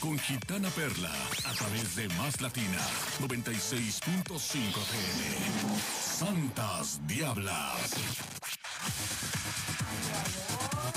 con Gitana Perla a través de Más Latina 96.5 FM. Santas Diablas.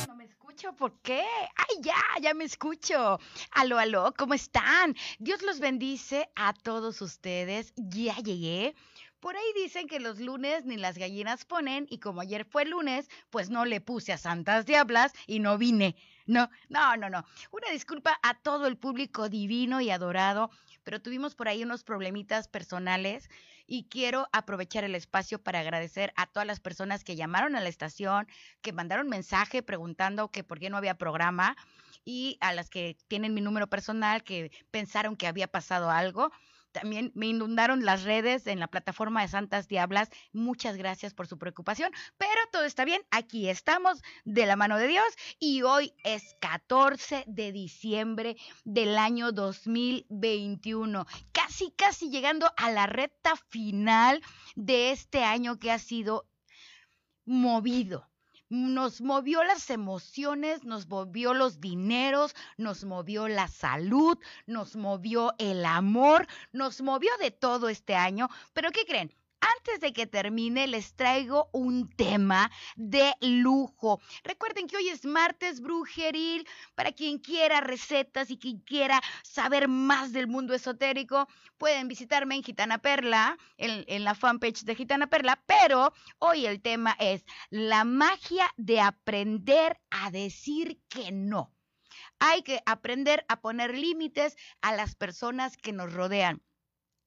No me escucho, ¿por qué? ¡Ay, ya! Ya me escucho. Aló, aló, ¿cómo están? Dios los bendice a todos ustedes. Ya llegué. Por ahí dicen que los lunes ni las gallinas ponen y como ayer fue lunes, pues no le puse a Santas Diablas y no vine. No, no, no, no. Una disculpa a todo el público divino y adorado, pero tuvimos por ahí unos problemitas personales y quiero aprovechar el espacio para agradecer a todas las personas que llamaron a la estación, que mandaron mensaje preguntando que por qué no había programa y a las que tienen mi número personal que pensaron que había pasado algo. También me inundaron las redes en la plataforma de Santas Diablas. Muchas gracias por su preocupación, pero todo está bien. Aquí estamos de la mano de Dios y hoy es 14 de diciembre del año 2021. Casi, casi llegando a la recta final de este año que ha sido movido nos movió las emociones, nos movió los dineros, nos movió la salud, nos movió el amor, nos movió de todo este año. Pero ¿qué creen? Antes de que termine, les traigo un tema de lujo. Recuerden que hoy es martes brujeril. Para quien quiera recetas y quien quiera saber más del mundo esotérico, pueden visitarme en Gitana Perla, en, la fanpage de Gitana Perla. Pero hoy el tema es la magia de aprender a decir que no. Hay que aprender a poner límites a las personas que nos rodean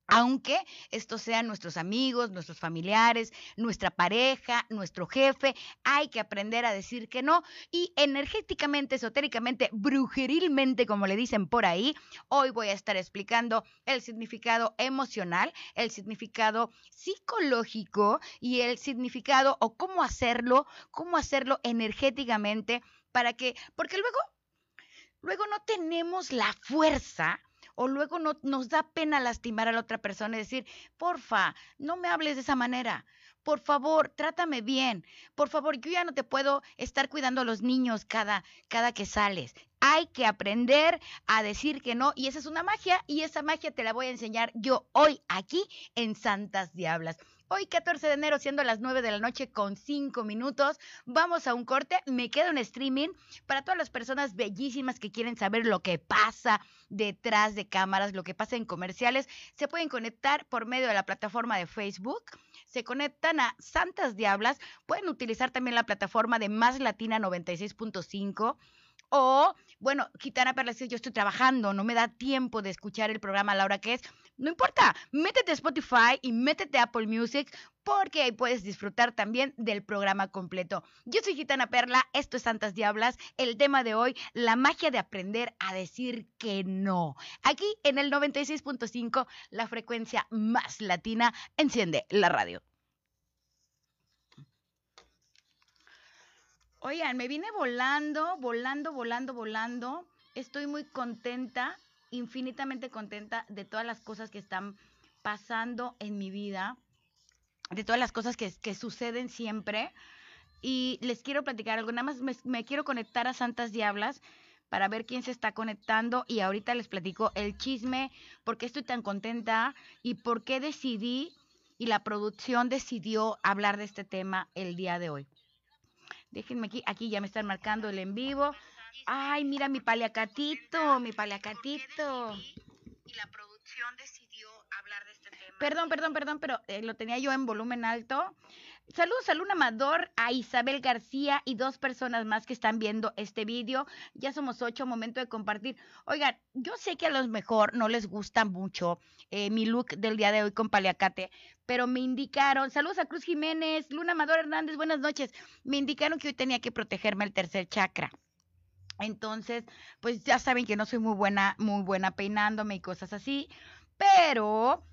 aunque estos sean nuestros amigos, nuestros familiares, nuestra pareja, nuestro jefe, hay que aprender a decir que no. Y energéticamente, esotéricamente, brujerilmente, como le dicen por ahí, hoy voy a estar explicando el significado emocional, el significado psicológico y el significado o cómo hacerlo, cómo hacerlo energéticamente para que, porque luego, luego no tenemos la fuerza o luego no, nos da pena lastimar a la otra persona y decir, porfa, no me hables de esa manera. Por favor, trátame bien. Por favor, yo ya no te puedo estar cuidando a los niños cada, cada que sales. Hay que aprender a decir que no y esa es una magia y esa magia te la voy a enseñar yo hoy aquí en Santas Diablas. Hoy 14 de enero, siendo las 9 de la noche con 5 minutos, vamos a un corte. Me quedo en streaming para todas las personas bellísimas que quieren saber lo que pasa detrás de cámaras, lo que pasa en comerciales. Se pueden conectar por medio de la plataforma de Facebook. Se conectan a Santas Diablas. Pueden utilizar también la plataforma de Más Latina 96.5 o, bueno, Gitana Perla, yo estoy trabajando, no me da tiempo de escuchar el programa a la hora que es. No importa, métete a Spotify y métete a Apple Music porque ahí puedes disfrutar también del programa completo. Yo soy Gitana Perla, esto es Santas Diablas, el tema de hoy, la magia de aprender a decir que no. Aquí en el 96.5, la frecuencia más latina, enciende la radio. Oigan, me vine volando, volando, volando, volando. Estoy muy contenta, infinitamente contenta de todas las cosas que están pasando en mi vida, de todas las cosas que, suceden siempre. Y les quiero platicar algo. Nada más me, me quiero conectar a Santas Diablas para ver quién se está conectando y ahorita les platico el chisme, por qué estoy tan contenta y por qué decidí y la producción decidió hablar de este tema el día de hoy. Déjenme aquí, aquí ya me están marcando el en vivo. Ay, mira mi paliacatito, mi paliacatito. Y la producción decidió hablar de este tema. Perdón, perdón, perdón, pero eh, lo tenía yo en volumen alto. Saludos a Luna Amador, a Isabel García y dos personas más que están viendo este vídeo. Ya somos ocho, momento de compartir. Oigan, yo sé que a los mejor no les gusta mucho eh, mi look del día de hoy con paliacate, pero me indicaron, saludos a Cruz Jiménez, Luna Amador Hernández, buenas noches. Me indicaron que hoy tenía que protegerme el tercer chakra. Entonces, pues ya saben que no soy muy buena, muy buena peinándome y cosas así, pero,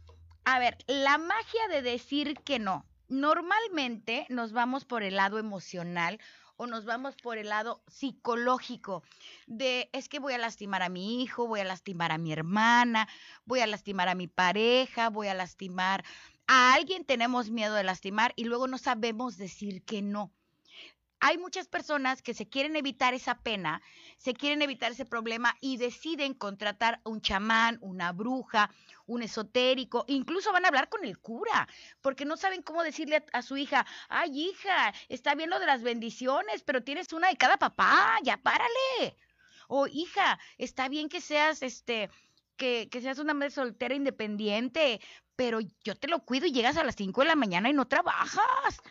a ver, la magia de decir que no normalmente nos vamos por el lado emocional o nos vamos por el lado psicológico de es que voy a lastimar a mi hijo, voy a lastimar a mi hermana, voy a lastimar a mi pareja, voy a lastimar a alguien, tenemos miedo de lastimar y luego no sabemos decir que no. Hay muchas personas que se quieren evitar esa pena, se quieren evitar ese problema y deciden contratar a un chamán, una bruja, un esotérico, incluso van a hablar con el cura, porque no saben cómo decirle a, su hija, ay hija, está bien lo de las bendiciones, pero tienes una de cada papá, ya párale. O hija, está bien que seas este que, que, seas una madre soltera independiente, pero yo te lo cuido y llegas a las 5 de la mañana y no trabajas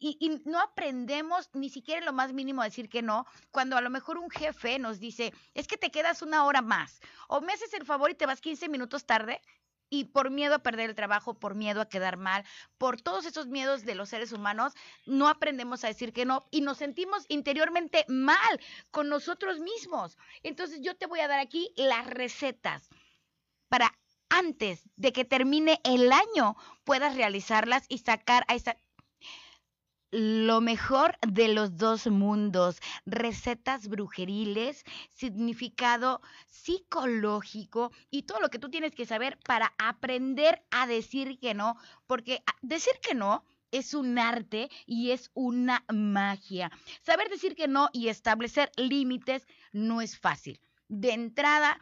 y, no aprendemos ni siquiera lo más mínimo a decir que no, cuando a lo mejor un jefe nos dice, es que te quedas una hora más, o me haces el favor y te vas 15 minutos tarde, y por miedo a perder el trabajo, por miedo a quedar mal, por todos esos miedos de los seres humanos, no aprendemos a decir que no y nos sentimos interiormente mal con nosotros mismos. Entonces yo te voy a dar aquí las recetas para antes de que termine el año puedas realizarlas y sacar a esa lo mejor de los dos mundos, recetas brujeriles, significado psicológico y todo lo que tú tienes que saber para aprender a decir que no, porque decir que no es un arte y es una magia. Saber decir que no y establecer límites no es fácil. De entrada,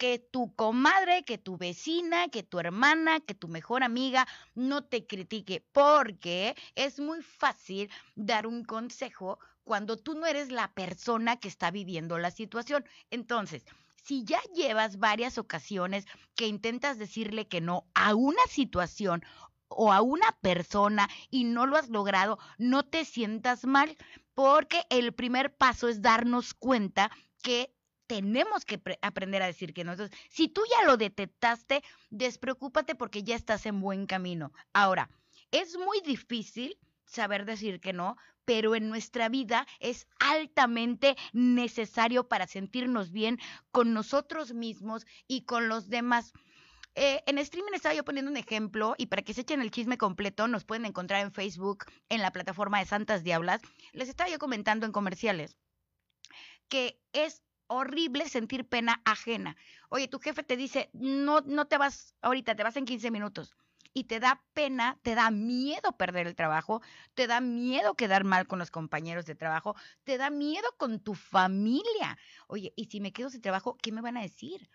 que tu comadre, que tu vecina, que tu hermana, que tu mejor amiga no te critique, porque es muy fácil dar un consejo cuando tú no eres la persona que está viviendo la situación. Entonces, si ya llevas varias ocasiones que intentas decirle que no a una situación o a una persona y no lo has logrado, no te sientas mal, porque el primer paso es darnos cuenta que tenemos que aprender a decir que no. Entonces, si tú ya lo detectaste, despreocúpate porque ya estás en buen camino. Ahora, es muy difícil saber decir que no, pero en nuestra vida es altamente necesario para sentirnos bien con nosotros mismos y con los demás. Eh, en streaming estaba yo poniendo un ejemplo y para que se echen el chisme completo nos pueden encontrar en Facebook, en la plataforma de Santas Diablas. Les estaba yo comentando en comerciales que es horrible sentir pena ajena. Oye, tu jefe te dice, no, no te vas ahorita, te vas en 15 minutos. Y te da pena, te da miedo perder el trabajo, te da miedo quedar mal con los compañeros de trabajo, te da miedo con tu familia. Oye, y si me quedo sin trabajo, ¿qué me van a decir?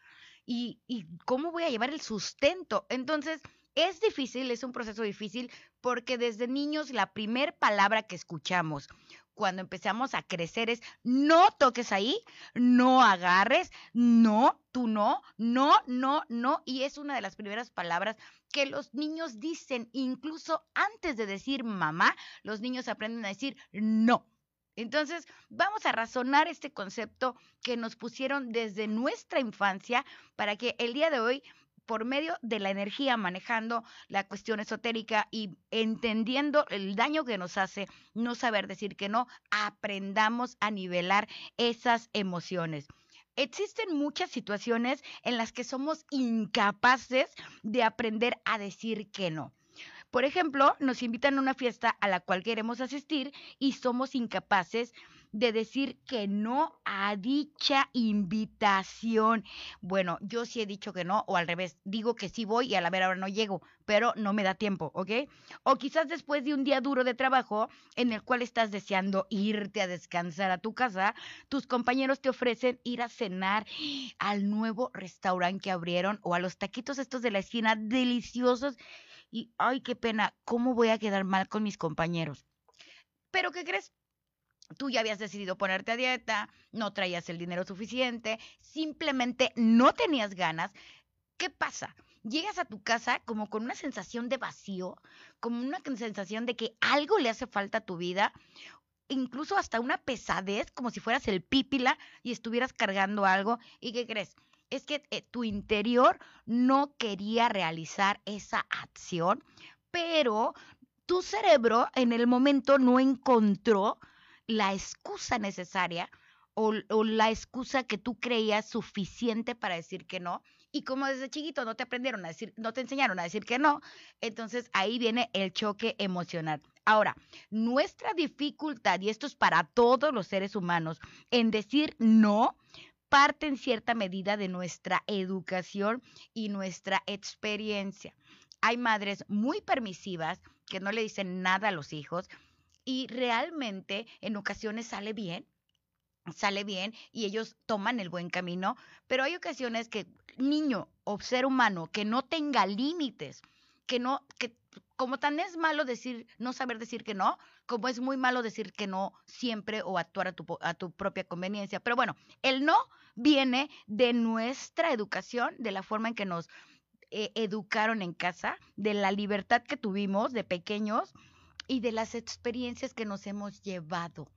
¿Y, y cómo voy a llevar el sustento? Entonces, es difícil, es un proceso difícil, porque desde niños la primer palabra que escuchamos cuando empezamos a crecer es no toques ahí, no agarres, no, tú no, no, no, no. Y es una de las primeras palabras que los niños dicen, incluso antes de decir mamá, los niños aprenden a decir no. Entonces, vamos a razonar este concepto que nos pusieron desde nuestra infancia para que el día de hoy por medio de la energía, manejando la cuestión esotérica y entendiendo el daño que nos hace no saber decir que no, aprendamos a nivelar esas emociones. Existen muchas situaciones en las que somos incapaces de aprender a decir que no. Por ejemplo, nos invitan a una fiesta a la cual queremos asistir y somos incapaces de decir que no a dicha invitación. Bueno, yo sí he dicho que no, o al revés, digo que sí voy y a la vera hora no llego, pero no me da tiempo, ¿ok? O quizás después de un día duro de trabajo en el cual estás deseando irte a descansar a tu casa, tus compañeros te ofrecen ir a cenar al nuevo restaurante que abrieron o a los taquitos estos de la esquina deliciosos. Y, ay, qué pena, ¿cómo voy a quedar mal con mis compañeros? Pero, ¿qué crees? Tú ya habías decidido ponerte a dieta, no traías el dinero suficiente, simplemente no tenías ganas. ¿Qué pasa? Llegas a tu casa como con una sensación de vacío, como una sensación de que algo le hace falta a tu vida, incluso hasta una pesadez, como si fueras el pípila y estuvieras cargando algo. ¿Y qué crees? Es que eh, tu interior no quería realizar esa acción, pero tu cerebro en el momento no encontró la excusa necesaria o, la excusa que tú creías suficiente para decir que no. Y como desde chiquito no te aprendieron a decir, no te enseñaron a decir que no, entonces ahí viene el choque emocional. Ahora, nuestra dificultad, y esto es para todos los seres humanos, en decir no, parte en cierta medida de nuestra educación y nuestra experiencia. Hay madres muy permisivas que no le dicen nada a los hijos, y realmente en ocasiones sale bien, sale bien y ellos toman el buen camino, pero hay ocasiones que niño o ser humano que no tenga límites, que no, que como tan es malo decir, no saber decir que no, como es muy malo decir que no siempre o actuar a tu, a tu propia conveniencia. Pero bueno, el no viene de nuestra educación, de la forma en que nos eh, educaron en casa, de la libertad que tuvimos de pequeños y de las experiencias que nos hemos llevado.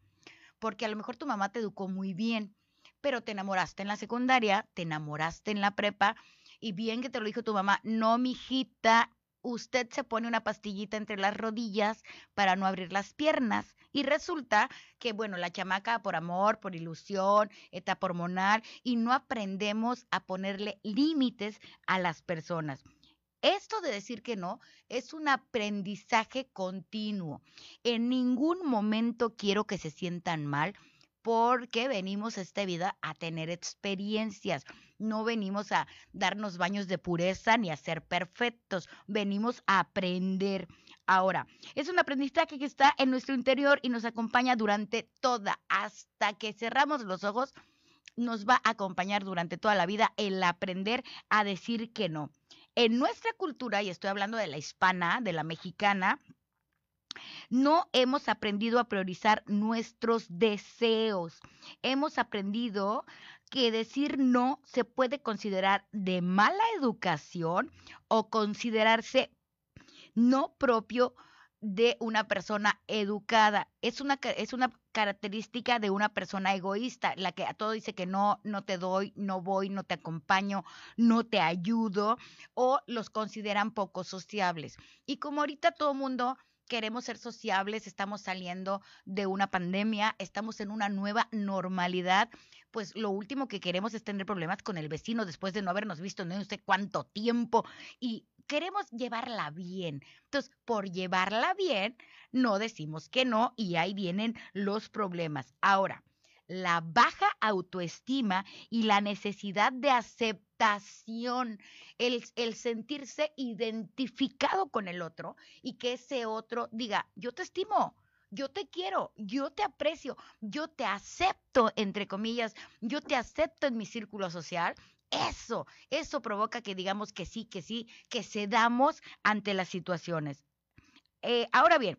Porque a lo mejor tu mamá te educó muy bien, pero te enamoraste en la secundaria, te enamoraste en la prepa y bien que te lo dijo tu mamá, no, mijita, usted se pone una pastillita entre las rodillas para no abrir las piernas. Y resulta que, bueno, la chamaca por amor, por ilusión, etapa hormonal, y no aprendemos a ponerle límites a las personas. Esto de decir que no es un aprendizaje continuo. En ningún momento quiero que se sientan mal porque venimos a esta vida a tener experiencias. No venimos a darnos baños de pureza ni a ser perfectos. Venimos a aprender. Ahora, es un aprendizaje que está en nuestro interior y nos acompaña durante toda, hasta que cerramos los ojos, nos va a acompañar durante toda la vida el aprender a decir que no. En nuestra cultura, y estoy hablando de la hispana, de la mexicana, no hemos aprendido a priorizar nuestros deseos. Hemos aprendido que decir no se puede considerar de mala educación o considerarse no propio de una persona educada. Es una, es una característica de una persona egoísta, la que a todo dice que no, no te doy, no voy, no te acompaño, no te ayudo, o los consideran poco sociables. Y como ahorita todo mundo queremos ser sociables, estamos saliendo de una pandemia, estamos en una nueva normalidad, pues lo último que queremos es tener problemas con el vecino después de no habernos visto no sé cuánto tiempo y queremos llevarla bien. Entonces, por llevarla bien, no decimos que no y ahí vienen los problemas. Ahora, la baja autoestima y la necesidad de aceptación, el, el, sentirse identificado con el otro y que ese otro diga, yo te estimo, yo te quiero, yo te aprecio, yo te acepto, entre comillas, yo te acepto en mi círculo social. Eso, eso provoca que digamos que sí, que sí, que cedamos ante las situaciones. Eh, ahora bien,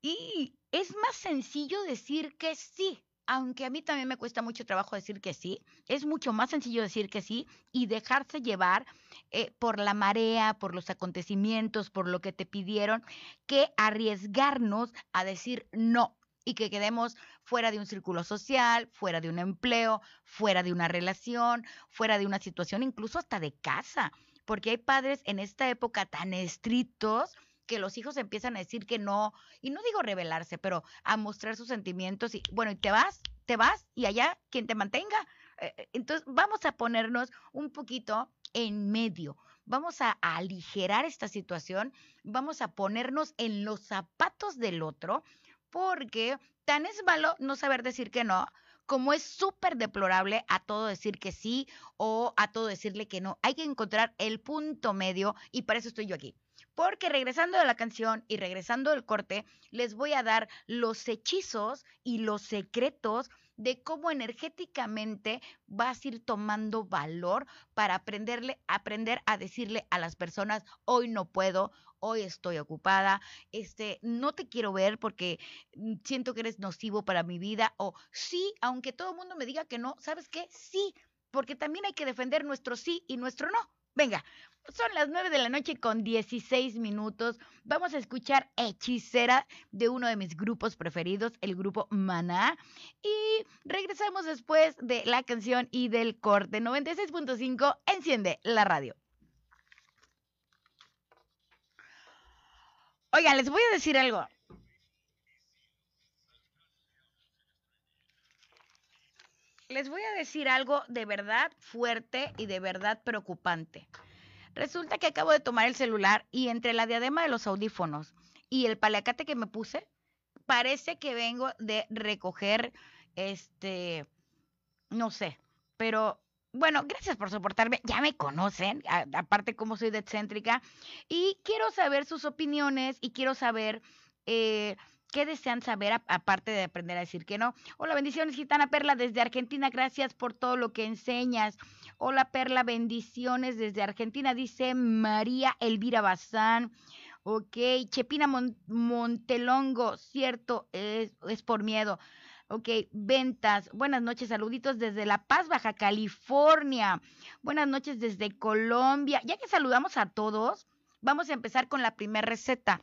y es más sencillo decir que sí, aunque a mí también me cuesta mucho trabajo decir que sí, es mucho más sencillo decir que sí y dejarse llevar eh, por la marea, por los acontecimientos, por lo que te pidieron, que arriesgarnos a decir no y que quedemos fuera de un círculo social, fuera de un empleo, fuera de una relación, fuera de una situación, incluso hasta de casa, porque hay padres en esta época tan estrictos que los hijos empiezan a decir que no, y no digo rebelarse, pero a mostrar sus sentimientos y bueno, y te vas, te vas y allá quien te mantenga. Eh, eh, entonces vamos a ponernos un poquito en medio, vamos a, a aligerar esta situación, vamos a ponernos en los zapatos del otro, porque tan es malo no saber decir que no, como es súper deplorable a todo decir que sí o a todo decirle que no. Hay que encontrar el punto medio y para eso estoy yo aquí. Porque regresando de la canción y regresando del corte, les voy a dar los hechizos y los secretos de cómo energéticamente vas a ir tomando valor para aprenderle, aprender a decirle a las personas, hoy no puedo, hoy estoy ocupada, este, no te quiero ver porque mm, siento que eres nocivo para mi vida, o sí, aunque todo el mundo me diga que no, ¿sabes qué? Sí, porque también hay que defender nuestro sí y nuestro no. Venga, son las 9 de la noche con 16 minutos. Vamos a escuchar Hechicera de uno de mis grupos preferidos, el grupo Maná. Y regresamos después de la canción y del corte 96.5. Enciende la radio. Oigan, les voy a decir algo. Les voy a decir algo de verdad fuerte y de verdad preocupante. Resulta que acabo de tomar el celular y entre la diadema de los audífonos y el paliacate que me puse, parece que vengo de recoger, este, no sé, pero bueno, gracias por soportarme. Ya me conocen, aparte cómo soy de excéntrica. Y quiero saber sus opiniones y quiero saber Eh, ¿Qué desean saber aparte de aprender a decir que no? Hola, bendiciones, Gitana Perla desde Argentina. Gracias por todo lo que enseñas. Hola, Perla, bendiciones desde Argentina, dice María Elvira Bazán. Ok, Chepina Montelongo, cierto, es, es por miedo. Ok, ventas. Buenas noches, saluditos desde La Paz, Baja California. Buenas noches desde Colombia. Ya que saludamos a todos, vamos a empezar con la primera receta.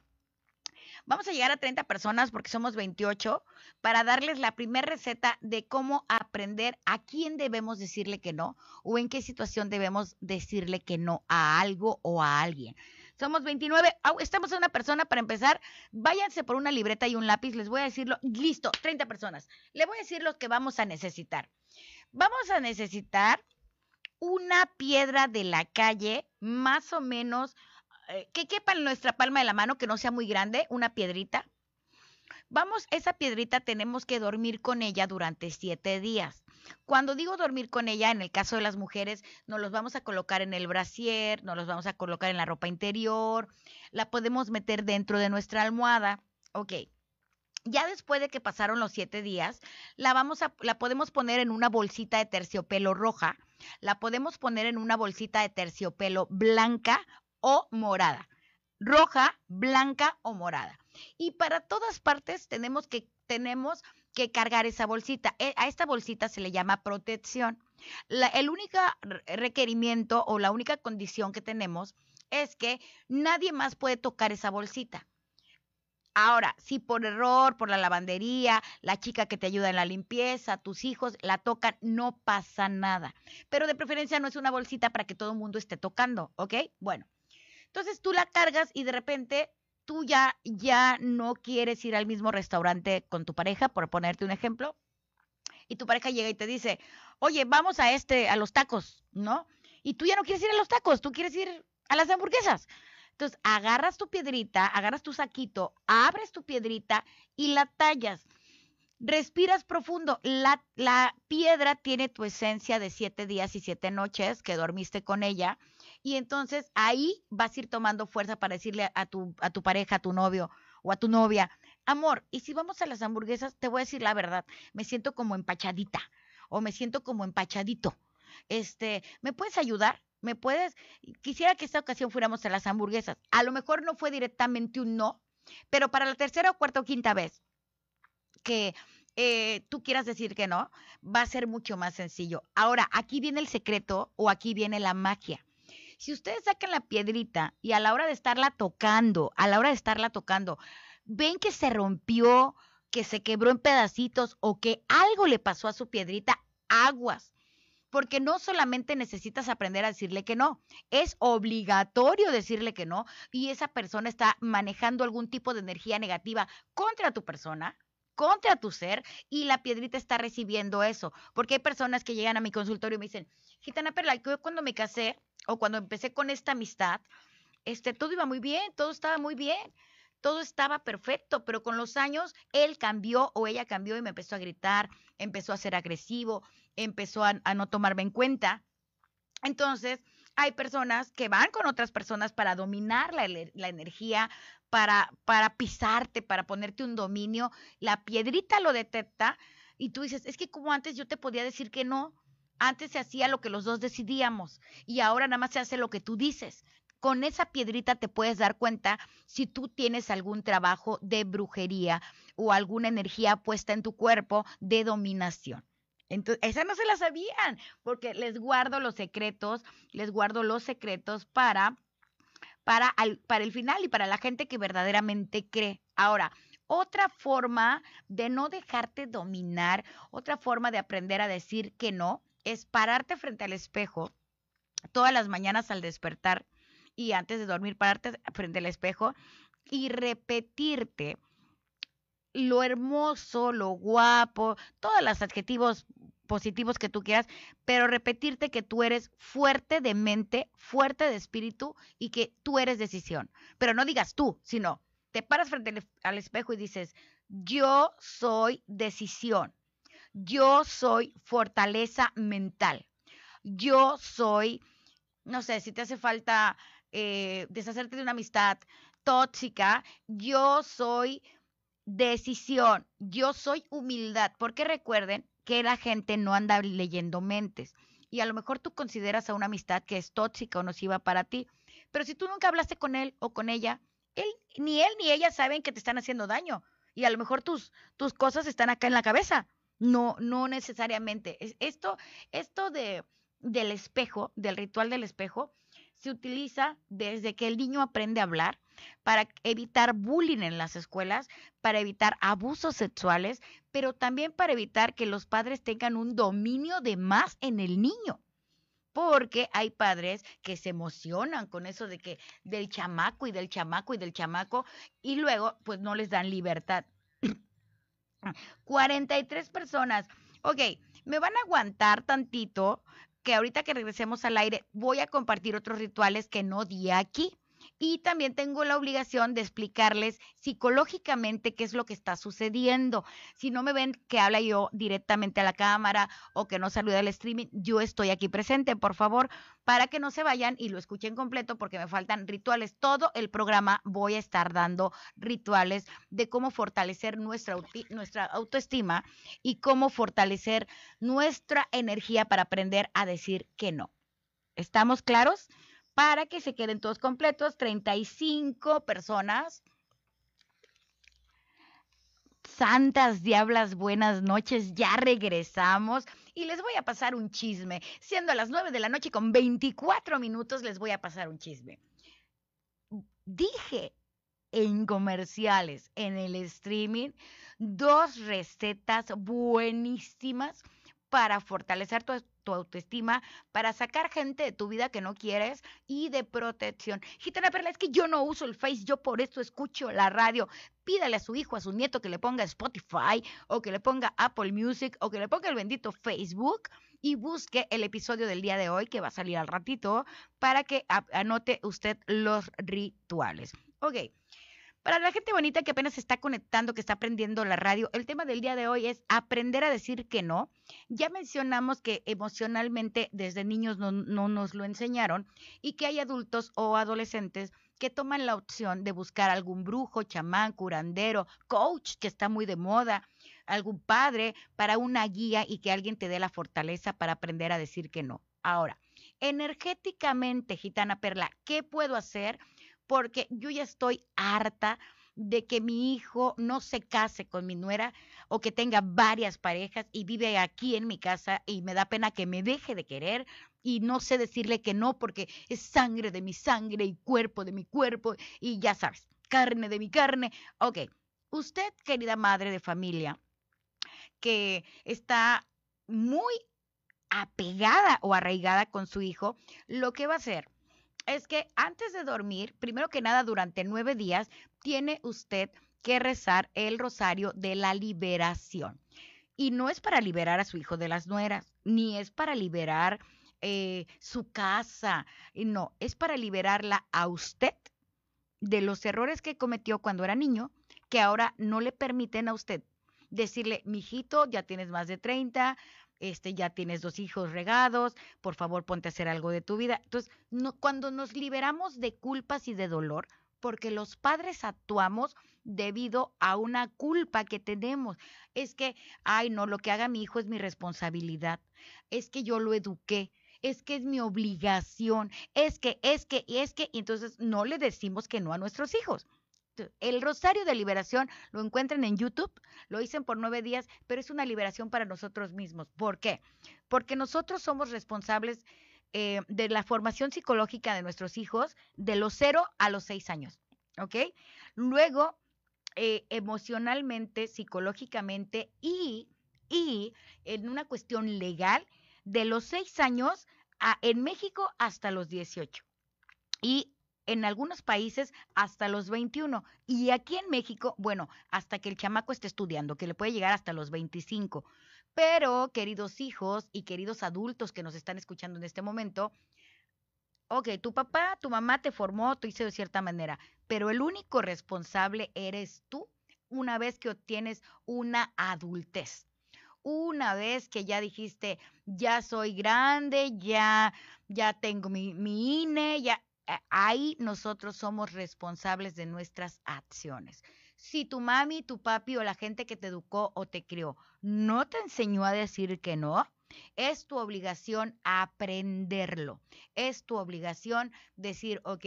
Vamos a llegar a 30 personas porque somos 28 para darles la primera receta de cómo aprender a quién debemos decirle que no o en qué situación debemos decirle que no a algo o a alguien. Somos 29. Estamos una persona para empezar. Váyanse por una libreta y un lápiz. Les voy a decirlo. Listo, 30 personas. Le voy a decir lo que vamos a necesitar. Vamos a necesitar una piedra de la calle, más o menos eh, que quepa en nuestra palma de la mano, que no sea muy grande, una piedrita. Vamos, esa piedrita tenemos que dormir con ella durante siete días. Cuando digo dormir con ella, en el caso de las mujeres, nos los vamos a colocar en el brasier, nos los vamos a colocar en la ropa interior, la podemos meter dentro de nuestra almohada. Ok. Ya después de que pasaron los siete días, la vamos a, la podemos poner en una bolsita de terciopelo roja, la podemos poner en una bolsita de terciopelo blanca o morada. Roja, blanca o morada. Y para todas partes tenemos que, tenemos que cargar esa bolsita. E, a esta bolsita se le llama protección. el único requerimiento o la única condición que tenemos es que nadie más puede tocar esa bolsita. Ahora, si por error, por la lavandería, la chica que te ayuda en la limpieza, tus hijos la tocan, no pasa nada. Pero de preferencia no es una bolsita para que todo el mundo esté tocando, ¿ok? Bueno, entonces tú la cargas y de repente tú ya, ya no quieres ir al mismo restaurante con tu pareja, por ponerte un ejemplo, y tu pareja llega y te dice, oye, vamos a este, a los tacos, ¿no? Y tú ya no quieres ir a los tacos, tú quieres ir a las hamburguesas. Entonces, agarras tu piedrita, agarras tu saquito, abres tu piedrita y la tallas. Respiras profundo. La, la piedra tiene tu esencia de siete días y siete noches que dormiste con ella y entonces ahí vas a ir tomando fuerza para decirle a tu, a tu pareja, a tu novio o a tu novia, amor, y si vamos a las hamburguesas, te voy a decir la verdad, me siento como empachadita o me siento como empachadito. Este, ¿me puedes ayudar? ¿Me puedes? Quisiera que esta ocasión fuéramos a las hamburguesas. A lo mejor no fue directamente un no, pero para la tercera o cuarta o quinta vez que eh, tú quieras decir que no, va a ser mucho más sencillo. Ahora, aquí viene el secreto o aquí viene la magia. Si ustedes sacan la piedrita y a la hora de estarla tocando, a la hora de estarla tocando, ven que se rompió, que se quebró en pedacitos o que algo le pasó a su piedrita, aguas. Porque no solamente necesitas aprender a decirle que no, es obligatorio decirle que no y esa persona está manejando algún tipo de energía negativa contra tu persona, contra tu ser y la piedrita está recibiendo eso. Porque hay personas que llegan a mi consultorio y me dicen, Gitana Perla, yo cuando me casé o cuando empecé con esta amistad, este, todo iba muy bien, todo estaba muy bien, todo estaba perfecto, pero con los años él cambió o ella cambió y me empezó a gritar, empezó a ser agresivo, empezó a, no tomarme en cuenta. Entonces, hay personas que van con otras personas para dominar la, la energía, para, para pisarte, para ponerte un dominio. La piedrita lo detecta y tú dices, es que como antes yo te podía decir que no, antes se hacía lo que los dos decidíamos y ahora nada más se hace lo que tú dices. Con esa piedrita te puedes dar cuenta si tú tienes algún trabajo de brujería o alguna energía puesta en tu cuerpo de dominación. Entonces, esa no se la sabían, porque les guardo los secretos, les guardo los secretos para, para, para el final y para la gente que verdaderamente cree. Ahora, otra forma de no dejarte dominar, otra forma de aprender a decir que no, es pararte frente al espejo todas las mañanas al despertar y antes de dormir, pararte frente al espejo y repetirte lo hermoso, lo guapo, todos los adjetivos positivos que tú quieras, pero repetirte que tú eres fuerte de mente, fuerte de espíritu y que tú eres decisión. Pero no digas tú, sino te paras frente al espejo y dices, yo soy decisión. Yo soy fortaleza mental. Yo soy, no sé, si te hace falta eh, deshacerte de una amistad, tóxica, yo soy decisión, yo soy humildad, porque recuerden que la gente no anda leyendo mentes y a lo mejor tú consideras a una amistad que es tóxica o nociva para ti, pero si tú nunca hablaste con él o con ella, él ni él ni ella saben que te están haciendo daño y a lo mejor tus tus cosas están acá en la cabeza. No no necesariamente. Esto esto de del espejo, del ritual del espejo, se utiliza desde que el niño aprende a hablar para evitar bullying en las escuelas, para evitar abusos sexuales, pero también para evitar que los padres tengan un dominio de más en el niño. Porque hay padres que se emocionan con eso de que del chamaco y del chamaco y del chamaco y luego pues no les dan libertad. 43 personas. Ok, me van a aguantar tantito que ahorita que regresemos al aire voy a compartir otros rituales que no di aquí y también tengo la obligación de explicarles psicológicamente qué es lo que está sucediendo. Si no me ven que habla yo directamente a la cámara o que no saluda el streaming, yo estoy aquí presente, por favor, para que no se vayan y lo escuchen completo porque me faltan rituales. Todo el programa voy a estar dando rituales de cómo fortalecer nuestra, nuestra autoestima y cómo fortalecer nuestra energía para aprender a decir que no. ¿Estamos claros? Para que se queden todos completos, 35 personas. Santas diablas, buenas noches, ya regresamos y les voy a pasar un chisme. Siendo a las 9 de la noche con 24 minutos, les voy a pasar un chisme. Dije en comerciales, en el streaming, dos recetas buenísimas para fortalecer tu, autoestima, para sacar gente de tu vida que no quieres y de protección. Gitana Perla, es que yo no uso el Face, yo por eso escucho la radio. Pídale a su hijo, a su nieto que le ponga Spotify o que le ponga Apple Music o que le ponga el bendito Facebook y busque el episodio del día de hoy que va a salir al ratito para que anote usted los rituales. Ok. Para la gente bonita que apenas está conectando, que está aprendiendo la radio, el tema del día de hoy es aprender a decir que no. Ya mencionamos que emocionalmente desde niños no, nos lo enseñaron y que hay adultos o adolescentes que toman la opción de buscar algún brujo, chamán, curandero, coach, que está muy de moda, algún padre para una guía y que alguien te dé la fortaleza para aprender a decir que no. Ahora, energéticamente, gitana perla, ¿qué puedo hacer? Porque yo ya estoy harta de que mi hijo no se case con mi nuera o que tenga varias parejas y vive aquí en mi casa y me da pena que me deje de querer y no sé decirle que no porque es sangre de mi sangre y cuerpo de mi cuerpo y ya sabes, carne de mi carne. Ok, usted, querida madre de familia, que está muy apegada o arraigada con su hijo, lo que va a hacer es que antes de dormir, primero que nada, durante nueve días, tiene usted que rezar el rosario de la liberación. Y no es para liberar a su hijo de las nueras, ni es para liberar eh, su casa, no, es para liberarla a usted de los errores que cometió cuando era niño, que ahora no le permiten a usted decirle, mijito, ya tienes más de 30, este, ya tienes dos hijos regados, por favor ponte a hacer algo de tu vida. Entonces, no, cuando nos liberamos de culpas y de dolor, porque los padres actuamos debido a una culpa que tenemos. Es que, ay, no, lo que haga mi hijo es mi responsabilidad. Es que yo lo eduqué. Es que es mi obligación. Es que, es que, y es que, y entonces no le decimos que no a nuestros hijos. El Rosario de Liberación lo encuentran en YouTube, lo dicen por nueve días, pero es una liberación para nosotros mismos. ¿Por qué? Porque nosotros somos responsables eh, de la formación psicológica de nuestros hijos de los cero a los seis años. ¿Ok? Luego, eh, emocionalmente, psicológicamente y, y en una cuestión legal, de los seis años a, en México hasta los 18. Y en algunos países hasta los 21 y aquí en México, bueno, hasta que el chamaco esté estudiando, que le puede llegar hasta los 25. Pero, queridos hijos y queridos adultos que nos están escuchando en este momento, ok, tu papá, tu mamá te formó, te hizo de cierta manera, pero el único responsable eres tú una vez que obtienes una adultez. Una vez que ya dijiste, ya soy grande, ya, ya tengo mi, mi INE, ya, ahí nosotros somos responsables de nuestras acciones. Si tu mami, tu papi o la gente que te educó o te crió no te enseñó a decir que no, es tu obligación aprenderlo. Es tu obligación decir, ok,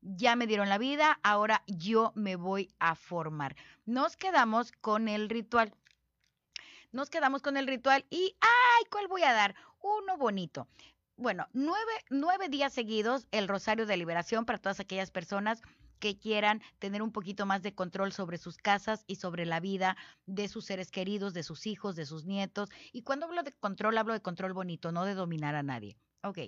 ya me dieron la vida, ahora yo me voy a formar. Nos quedamos con el ritual. Nos quedamos con el ritual y, ay, ¿cuál voy a dar? Uno bonito. Bueno, nueve, nueve días seguidos el Rosario de Liberación para todas aquellas personas que quieran tener un poquito más de control sobre sus casas y sobre la vida de sus seres queridos, de sus hijos, de sus nietos. Y cuando hablo de control, hablo de control bonito, no de dominar a nadie. Ok.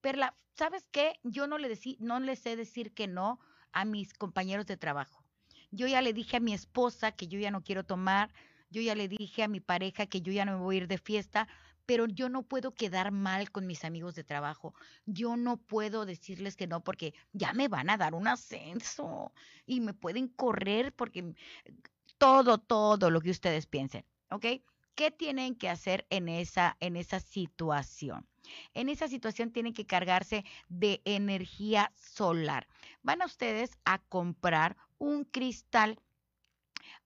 Perla, ¿sabes qué? Yo no le, decí, no le sé decir que no a mis compañeros de trabajo. Yo ya le dije a mi esposa que yo ya no quiero tomar, yo ya le dije a mi pareja que yo ya no me voy a ir de fiesta, pero yo no puedo quedar mal con mis amigos de trabajo. Yo no puedo decirles que no porque ya me van a dar un ascenso y me pueden correr porque todo, todo lo que ustedes piensen, ¿ok? ¿Qué tienen que hacer en esa, en esa situación? En esa situación tienen que cargarse de energía solar. Van a ustedes a comprar un cristal.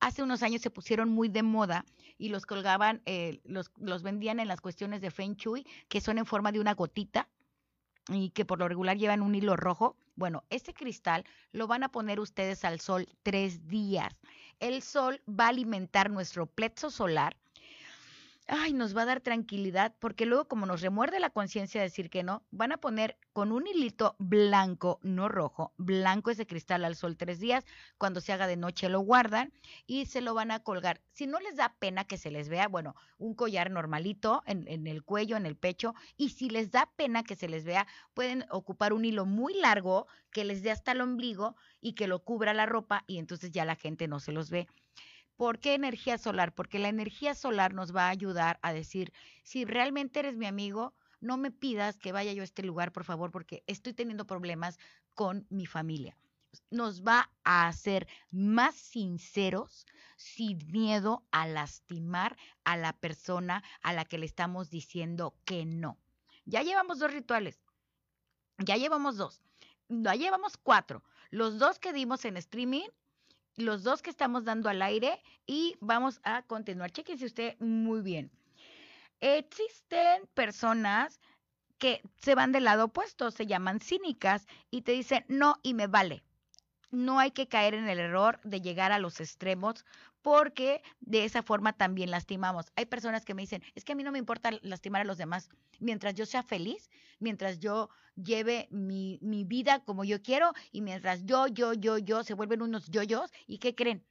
Hace unos años se pusieron muy de moda y los colgaban, eh, los, los vendían en las cuestiones de Feng Shui, que son en forma de una gotita y que por lo regular llevan un hilo rojo. Bueno, este cristal lo van a poner ustedes al sol tres días. El sol va a alimentar nuestro plexo solar ay, nos va a dar tranquilidad, porque luego como nos remuerde la conciencia decir que no, van a poner con un hilito blanco, no rojo, blanco ese cristal al sol tres días, cuando se haga de noche lo guardan y se lo van a colgar. Si no les da pena que se les vea, bueno, un collar normalito en, en el cuello, en el pecho, y si les da pena que se les vea, pueden ocupar un hilo muy largo que les dé hasta el ombligo y que lo cubra la ropa y entonces ya la gente no se los ve. ¿Por qué energía solar? Porque la energía solar nos va a ayudar a decir, si realmente eres mi amigo, no me pidas que vaya yo a este lugar, por favor, porque estoy teniendo problemas con mi familia. Nos va a hacer más sinceros sin miedo a lastimar a la persona a la que le estamos diciendo que no. Ya llevamos dos rituales. Ya llevamos dos. Ya llevamos cuatro. Los dos que dimos en streaming los dos que estamos dando al aire y vamos a continuar. Chequense usted muy bien. Existen personas que se van del lado opuesto, se llaman cínicas y te dicen no y me vale. No hay que caer en el error de llegar a los extremos porque de esa forma también lastimamos. Hay personas que me dicen, es que a mí no me importa lastimar a los demás. Mientras yo sea feliz, mientras yo lleve mi, vida como yo quiero y mientras yo, yo, yo, yo se vuelven unos yo-yos. ¿Y qué creen?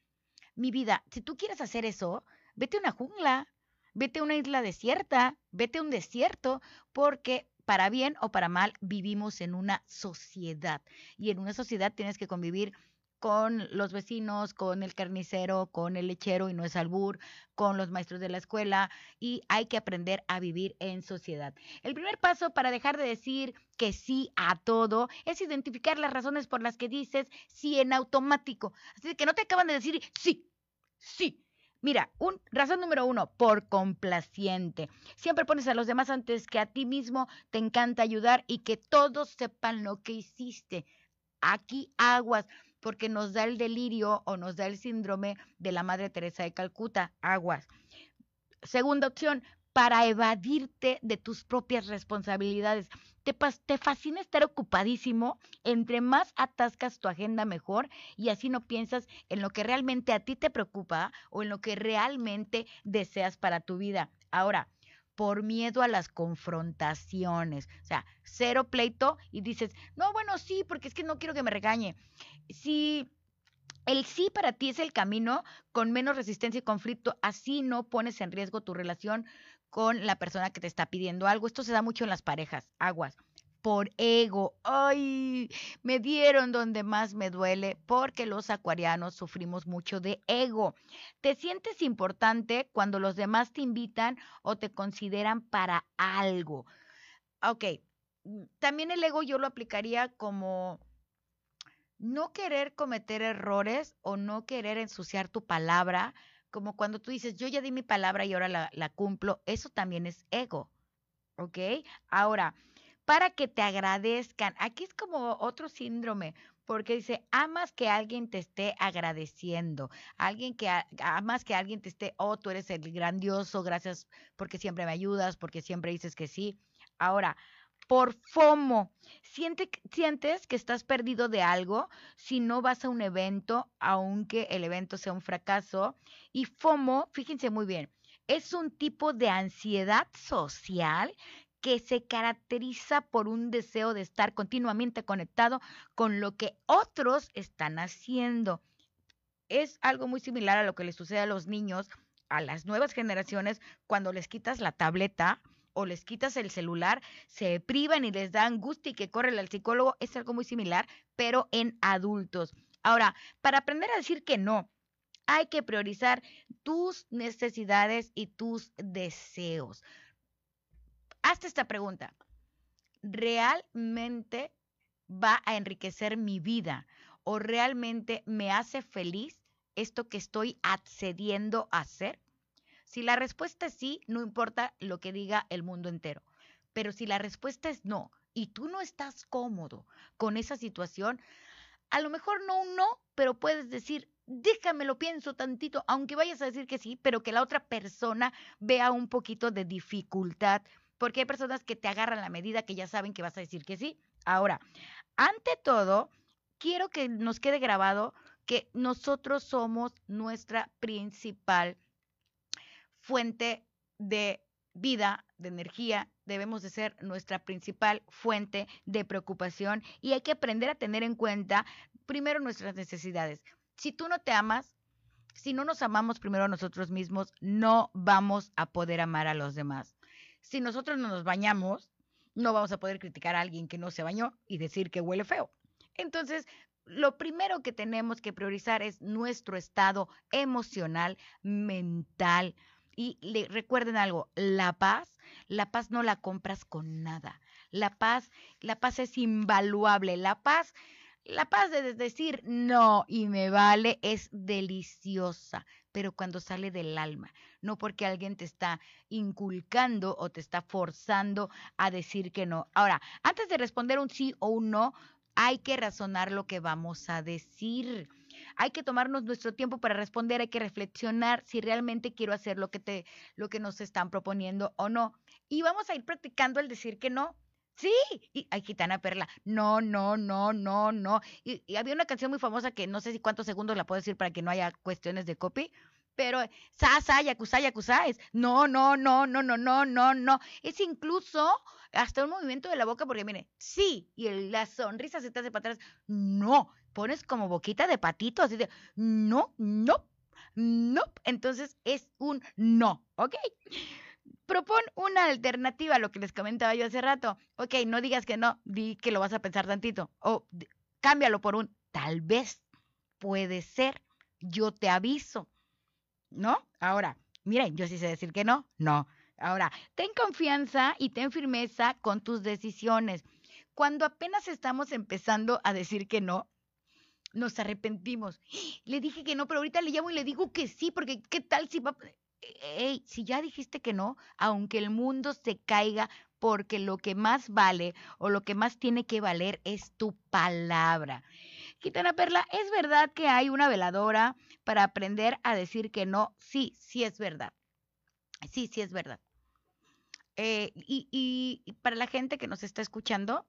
Mi vida, si tú quieres hacer eso, vete a una jungla, vete a una isla desierta, vete a un desierto, porque para bien o para mal vivimos en una sociedad y en una sociedad tienes que convivir con los vecinos, con el carnicero, con el lechero y no es albur, con los maestros de la escuela y hay que aprender a vivir en sociedad. El primer paso para dejar de decir que sí a todo es identificar las razones por las que dices sí en automático. Así que no te acaban de decir sí, sí. Mira, un, razón número uno, por complaciente. Siempre pones a los demás antes que a ti mismo, te encanta ayudar y que todos sepan lo que hiciste. Aquí aguas porque nos da el delirio o nos da el síndrome de la Madre Teresa de Calcuta, aguas. Segunda opción, para evadirte de tus propias responsabilidades. Te, fascina estar ocupadísimo, entre más atascas tu agenda mejor y así no piensas en lo que realmente a ti te preocupa o en lo que realmente deseas para tu vida. Ahora, por miedo a las confrontaciones. O sea, cero pleito y dices, no, bueno, sí, porque es que no quiero que me regañe. Si el sí para ti es el camino con menos resistencia y conflicto, así no pones en riesgo tu relación con la persona que te está pidiendo algo. Esto se da mucho en las parejas, aguas por ego. Ay, me dieron donde más me duele porque los acuarianos sufrimos mucho de ego. Te sientes importante cuando los demás te invitan o te consideran para algo. Ok, mm, también el ego yo lo aplicaría como no querer cometer errores o no querer ensuciar tu palabra, como cuando tú dices, yo ya di mi palabra y ahora la, la cumplo, eso también es ego. ¿Ok? Ahora, para que te agradezcan. Aquí es como otro síndrome, porque dice, amas que alguien te esté agradeciendo, alguien que amas que alguien te esté, oh, tú eres el grandioso, gracias porque siempre me ayudas, porque siempre dices que sí. Ahora, por FOMO. Siente, sientes que estás perdido de algo si no vas a un evento, aunque el evento sea un fracaso. Y FOMO, fíjense muy bien, es un tipo de ansiedad social que se caracteriza por un deseo de estar continuamente conectado con lo que otros están haciendo. Es algo muy similar a lo que le sucede a los niños, a las nuevas generaciones, cuando les quitas la tableta o les quitas el celular, se privan y les da angustia y que corren al psicólogo, es algo muy similar, pero en adultos. Ahora, para aprender a decir que no, hay que priorizar tus necesidades y tus deseos. Hazte esta pregunta. ¿Realmente va a enriquecer mi vida o realmente me hace feliz esto que estoy accediendo a hacer? Si la respuesta es sí, no importa lo que diga el mundo entero. Pero si la respuesta es no y tú no estás cómodo con esa situación, a lo mejor no un no, pero puedes decir, déjame lo pienso tantito, aunque vayas a decir que sí, pero que la otra persona vea un poquito de dificultad, porque hay personas que te agarran la medida que ya saben que vas a decir que sí. Ahora, ante todo, quiero que nos quede grabado que nosotros somos nuestra principal fuente de vida, de energía, debemos de ser nuestra principal fuente de preocupación y hay que aprender a tener en cuenta primero nuestras necesidades. Si tú no te amas, si no nos amamos primero a nosotros mismos, no vamos a poder amar a los demás. Si nosotros no nos bañamos, no vamos a poder criticar a alguien que no se bañó y decir que huele feo. Entonces, lo primero que tenemos que priorizar es nuestro estado emocional, mental, y le, recuerden algo, la paz, la paz no la compras con nada. La paz, la paz es invaluable. La paz, la paz de decir no y me vale es deliciosa, pero cuando sale del alma, no porque alguien te está inculcando o te está forzando a decir que no. Ahora, antes de responder un sí o un no, hay que razonar lo que vamos a decir hay que tomarnos nuestro tiempo para responder, hay que reflexionar si realmente quiero hacer lo que te, lo que nos están proponiendo o no. Y vamos a ir practicando el decir que no. Sí, y ay, gitana perla, no, no, no, no, no. Y, y, había una canción muy famosa que no sé si cuántos segundos la puedo decir para que no haya cuestiones de copy, pero sa, sa, yakuza, yakuza es no, no, no, no, no, no, no, no. Es incluso hasta un movimiento de la boca porque mire, sí, y la sonrisa se te hace para atrás, no pones como boquita de patito, así de, no, no, no. Entonces es un no, ¿ok? Propon una alternativa a lo que les comentaba yo hace rato. Ok, no digas que no, di que lo vas a pensar tantito. O cámbialo por un tal vez, puede ser, yo te aviso. ¿No? Ahora, miren, yo sí sé decir que no, no. Ahora, ten confianza y ten firmeza con tus decisiones. Cuando apenas estamos empezando a decir que no, nos arrepentimos. Le dije que no, pero ahorita le llamo y le digo que sí, porque ¿qué tal si va... Ey, si ya dijiste que no, aunque el mundo se caiga, porque lo que más vale o lo que más tiene que valer es tu palabra. Gitana Perla, ¿es verdad que hay una veladora para aprender a decir que no? Sí, sí es verdad. Sí, sí es verdad. Eh, y, y, para la gente que nos está escuchando,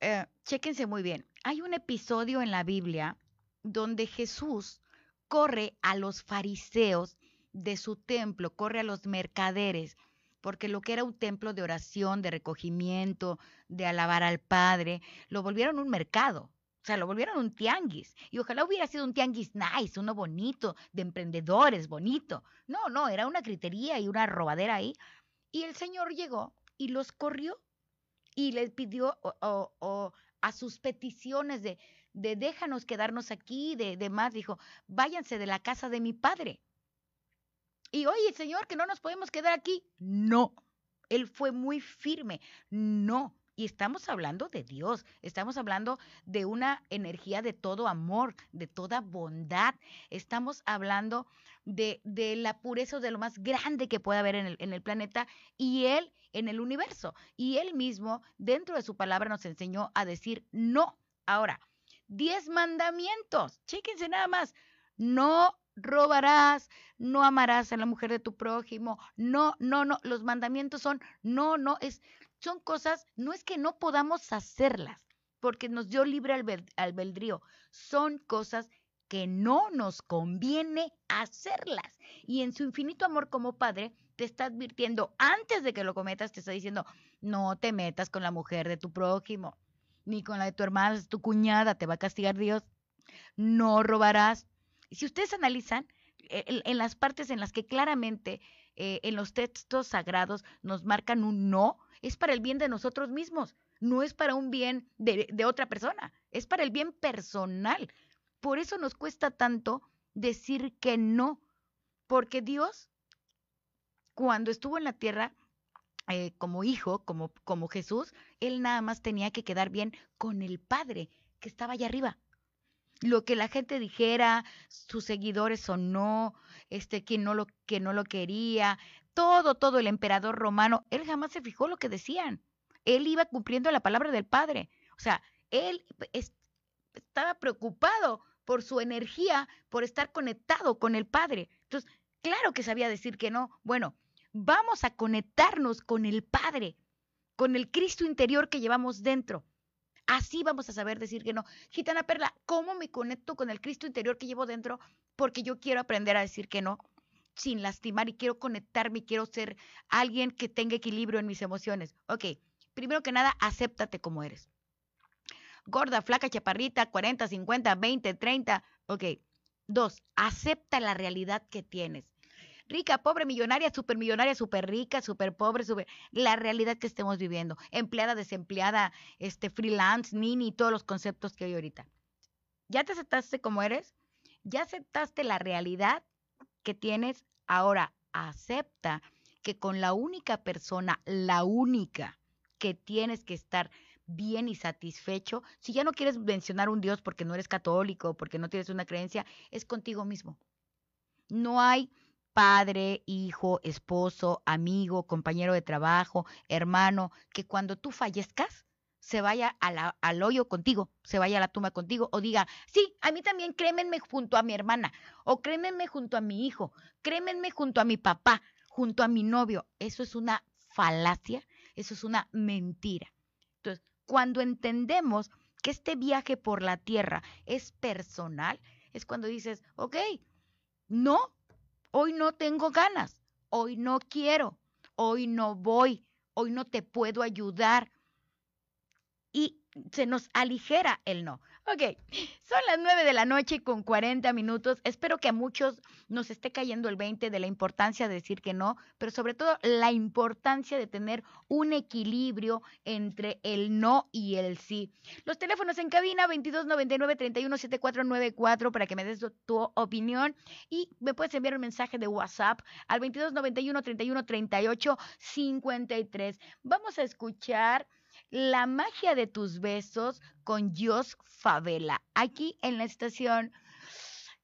eh, chéquense muy bien. Hay un episodio en la Biblia donde Jesús corre a los fariseos de su templo, corre a los mercaderes, porque lo que era un templo de oración, de recogimiento, de alabar al Padre, lo volvieron un mercado. O sea, lo volvieron un tianguis. Y ojalá hubiera sido un tianguis nice, uno bonito, de emprendedores, bonito. No, no, era una critería y una robadera ahí. Y el Señor llegó y los corrió y les pidió o, a sus peticiones de, de déjanos quedarnos aquí, de demás, dijo, váyanse de la casa de mi padre. Y oye, Señor, que no nos podemos quedar aquí. No, él fue muy firme. No, Y estamos hablando de Dios, estamos hablando de una energía de todo amor, de toda bondad, estamos hablando de, de la pureza de lo más grande que puede haber en el, en el planeta y Él en el universo. Y Él mismo, dentro de su palabra, nos enseñó a decir no. Ahora, diez mandamientos, chéquense nada más, no robarás, no amarás a la mujer de tu prójimo, no, no, no, los mandamientos son no, no, es son cosas, no es que no podamos hacerlas, porque nos dio libre albedrío, son cosas que no nos conviene hacerlas. Y en su infinito amor como padre, te está advirtiendo, antes de que lo cometas, te está diciendo, no te metas con la mujer de tu prójimo, ni con la de tu hermana, tu cuñada, te va a castigar Dios. No robarás. Si ustedes analizan, en, las partes en las que claramente eh, en los textos sagrados nos marcan un no, es para el bien de nosotros mismos, no es para un bien de, de otra persona, es para el bien personal. Por eso nos cuesta tanto decir que no, porque Dios, cuando estuvo en la tierra, eh, como hijo, como, como Jesús, él nada más tenía que quedar bien con el Padre que estaba allá arriba. Lo que la gente dijera, sus seguidores o no, este, que no lo, que no lo quería, todo, todo el emperador romano, él jamás se fijó lo que decían. Él iba cumpliendo la palabra del Padre. O sea, él estaba preocupado por su energía, por estar conectado con el Padre. Entonces, claro que sabía decir que no. Bueno, vamos a conectarnos con el Padre, con el Cristo interior que llevamos dentro. Así vamos a saber decir que no. Gitana Perla, ¿cómo me conecto con el Cristo interior que llevo dentro? Porque yo quiero aprender a decir que no sin lastimar y quiero conectarme y quiero ser alguien que tenga equilibrio en mis emociones. Ok, primero que nada, acéptate como eres. Gorda, flaca, chaparrita, 40, 50, 20, 30. Ok. Dos, acepta la realidad que tienes. Rica, pobre, millonaria, supermillonaria, super rica, super pobre, super... la realidad que estemos viviendo. Empleada, desempleada, este, freelance, nini, todos los conceptos que hay ahorita. ¿Ya te aceptaste como eres? ¿Ya aceptaste la realidad que tienes, ahora acepta que con la única persona, la única que tienes que estar bien y satisfecho, si ya no quieres mencionar un Dios porque no eres católico, porque no tienes una creencia, es contigo mismo. No hay padre, hijo, esposo, amigo, compañero de trabajo, hermano, que cuando tú fallezcas, se vaya al hoyo contigo, se vaya a la tumba contigo, o diga, sí, a mí también crémenme junto a mi hermana, o crémenme junto a mi hijo, crémenme junto a mi papá, junto a mi novio. Eso es una falacia, eso es una mentira. Entonces, cuando entendemos que este viaje por la tierra es personal, es cuando dices, ok, no, hoy no tengo ganas, hoy no quiero, hoy no voy, hoy no te puedo ayudar y se nos aligera el no. Ok, son las 9 de la noche con 40 minutos. Espero que a muchos nos esté cayendo el 20 de la importancia de decir que no, pero sobre todo la importancia de tener un equilibrio entre el no y el sí. Los teléfonos en cabina 2299-317494 para que me des tu opinión y me puedes enviar un mensaje de WhatsApp al 2291-3138-53. Vamos a escuchar la magia de tus besos con Jos Favela, aquí en la estación,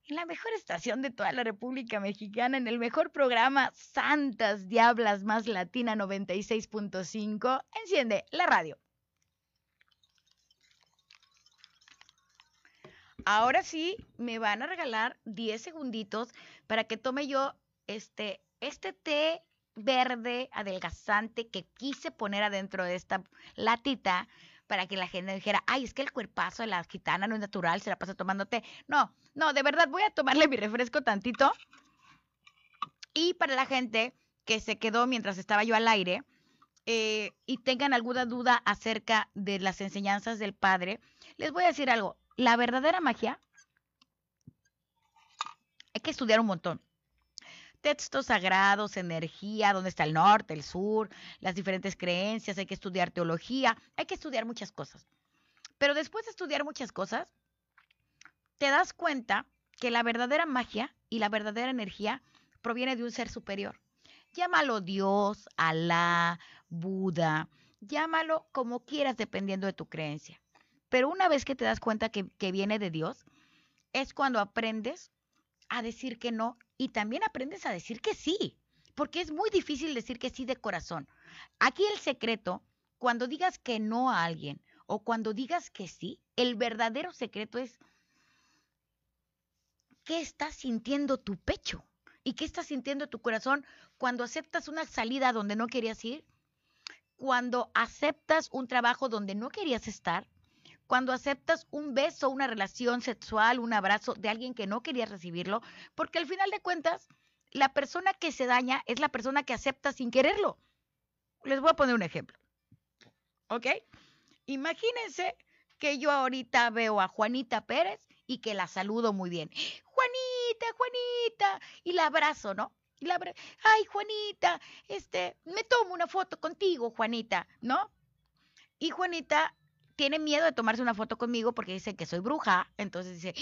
en la mejor estación de toda la República Mexicana, en el mejor programa Santas Diablas más Latina 96.5. Enciende la radio. Ahora sí, me van a regalar 10 segunditos para que tome yo este, este té verde adelgazante que quise poner adentro de esta latita para que la gente dijera, ay, es que el cuerpazo de la gitana no es natural, se la pasa tomando té. No, no, de verdad voy a tomarle mi refresco tantito. Y para la gente que se quedó mientras estaba yo al aire eh, y tengan alguna duda acerca de las enseñanzas del Padre, les voy a decir algo. La verdadera magia hay que estudiar un montón textos sagrados, energía, dónde está el norte, el sur, las diferentes creencias, hay que estudiar teología, hay que estudiar muchas cosas. Pero después de estudiar muchas cosas, te das cuenta que la verdadera magia y la verdadera energía proviene de un ser superior. Llámalo Dios, Alá, Buda, llámalo como quieras dependiendo de tu creencia. Pero una vez que te das cuenta que, que viene de Dios, es cuando aprendes a decir que no y también aprendes a decir que sí, porque es muy difícil decir que sí de corazón. Aquí el secreto, cuando digas que no a alguien o cuando digas que sí, el verdadero secreto es qué está sintiendo tu pecho y qué está sintiendo tu corazón cuando aceptas una salida donde no querías ir, cuando aceptas un trabajo donde no querías estar, cuando aceptas un beso, una relación sexual, un abrazo de alguien que no querías recibirlo, porque al final de cuentas, la persona que se daña es la persona que acepta sin quererlo. Les voy a poner un ejemplo. ¿Ok? Imagínense que yo ahorita veo a Juanita Pérez y que la saludo muy bien. Juanita, Juanita, y la abrazo, ¿no? Y la Ay, Juanita, este, me tomo una foto contigo, Juanita, ¿no? Y Juanita tiene miedo de tomarse una foto conmigo porque dice que soy bruja, entonces dice,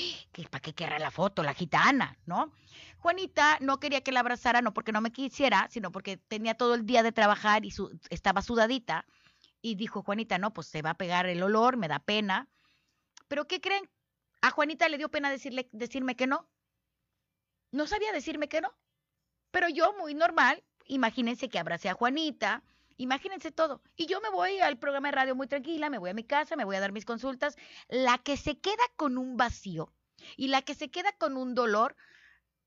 ¿para qué querrá la foto? La gitana, ¿no? Juanita no quería que la abrazara, no porque no me quisiera, sino porque tenía todo el día de trabajar y estaba sudadita. Y dijo, Juanita, no, pues se va a pegar el olor, me da pena. Pero ¿qué creen? A Juanita le dio pena decirle, decirme que no. No sabía decirme que no. Pero yo, muy normal, imagínense que abracé a Juanita, Imagínense todo. Y yo me voy al programa de radio muy tranquila, me voy a mi casa, me voy a dar mis consultas. La que se queda con un vacío y la que se queda con un dolor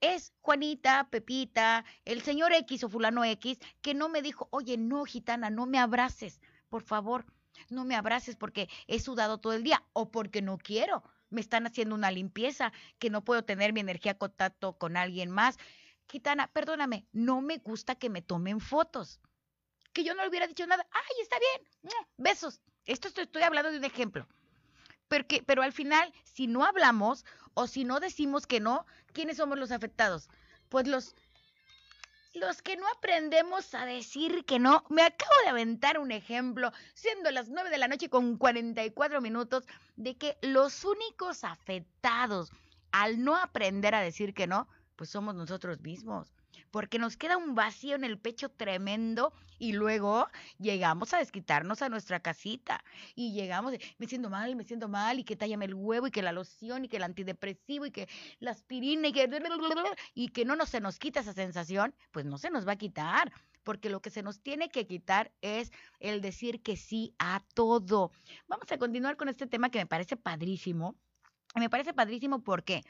es Juanita, Pepita, el señor X o fulano X, que no me dijo, oye, no, gitana, no me abraces, por favor, no me abraces porque he sudado todo el día o porque no quiero. Me están haciendo una limpieza, que no puedo tener mi energía contacto con alguien más. Gitana, perdóname, no me gusta que me tomen fotos que yo no le hubiera dicho nada. ¡Ay, está bien! Besos. Esto estoy, hablando de un ejemplo. Porque, pero al final, si no hablamos o si no decimos que no, ¿quiénes somos los afectados? Pues los, los que no aprendemos a decir que no. Me acabo de aventar un ejemplo, siendo las 9 de la noche con 44 minutos, de que los únicos afectados al no aprender a decir que no, pues somos nosotros mismos porque nos queda un vacío en el pecho tremendo y luego llegamos a desquitarnos a nuestra casita y llegamos, me siento mal, me siento mal y que tállame el huevo y que la loción y que el antidepresivo y que la aspirina y que y que no nos, se nos quita esa sensación, pues no se nos va a quitar porque lo que se nos tiene que quitar es el decir que sí a todo. Vamos a continuar con este tema que me parece padrísimo. Me parece padrísimo porque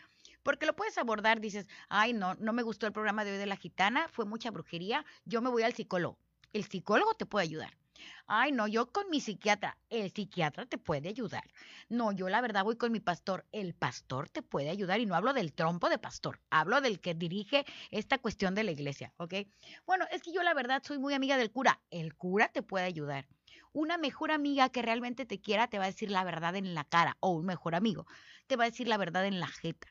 porque lo puedes abordar, dices, ay, no, no me gustó el programa de hoy de la gitana, fue mucha brujería, yo me voy al psicólogo. El psicólogo te puede ayudar. Ay, no, yo con mi psiquiatra, el psiquiatra te puede ayudar. No, yo la verdad voy con mi pastor, el pastor te puede ayudar y no hablo del trompo de pastor, hablo del que dirige esta cuestión de la iglesia, ¿ok? Bueno, es que yo la verdad soy muy amiga del cura, el cura te puede ayudar. Una mejor amiga que realmente te quiera te va a decir la verdad en la cara, o un mejor amigo te va a decir la verdad en la jeta.